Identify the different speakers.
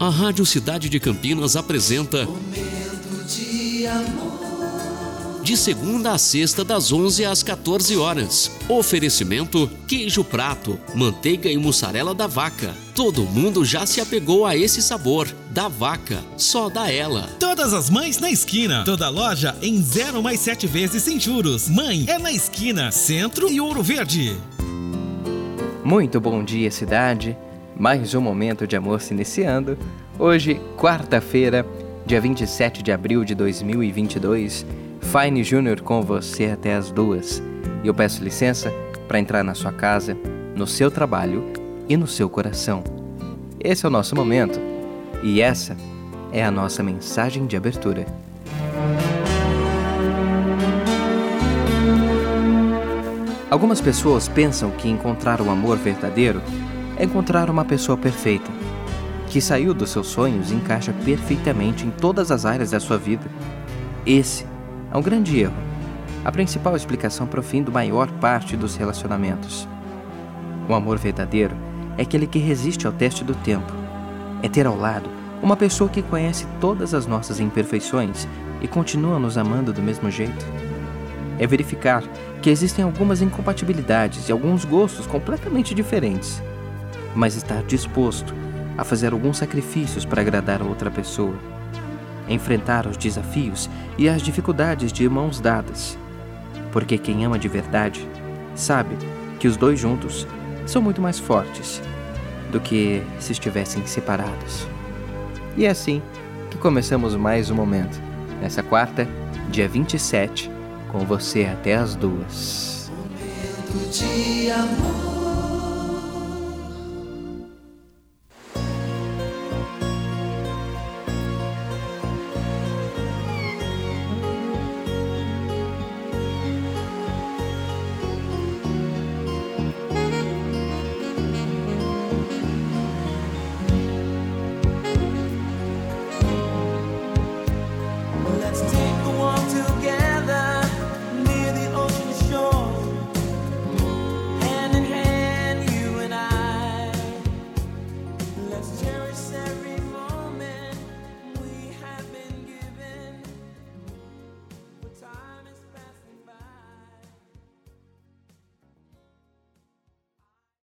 Speaker 1: A Rádio Cidade de Campinas apresenta
Speaker 2: Momento de amor.
Speaker 1: de segunda a sexta das 11 às 14 horas. Oferecimento: queijo prato, manteiga e mussarela da vaca. Todo mundo já se apegou a esse sabor. Da vaca, só da ela.
Speaker 3: Todas as mães na esquina. Toda loja em 0 mais 7 vezes sem juros. Mãe é na esquina, Centro e Ouro Verde.
Speaker 4: Muito bom dia, cidade. Mais um momento de amor se iniciando. Hoje, quarta-feira, dia 27 de abril de 2022. Fine Júnior com você até as duas. E eu peço licença para entrar na sua casa, no seu trabalho e no seu coração. Esse é o nosso momento e essa é a nossa mensagem de abertura. Algumas pessoas pensam que encontrar o amor verdadeiro é encontrar uma pessoa perfeita, que saiu dos seus sonhos e encaixa perfeitamente em todas as áreas da sua vida. Esse é um grande erro, a principal explicação para o fim da maior parte dos relacionamentos. O amor verdadeiro é aquele que resiste ao teste do tempo, é ter ao lado uma pessoa que conhece todas as nossas imperfeições e continua nos amando do mesmo jeito é verificar que existem algumas incompatibilidades e alguns gostos completamente diferentes, mas estar disposto a fazer alguns sacrifícios para agradar a outra pessoa, enfrentar os desafios e as dificuldades de mãos dadas, porque quem ama de verdade sabe que os dois juntos são muito mais fortes do que se estivessem separados. E é assim que começamos mais um momento, nessa quarta, dia 27 com você até as duas.
Speaker 2: Momento de amor.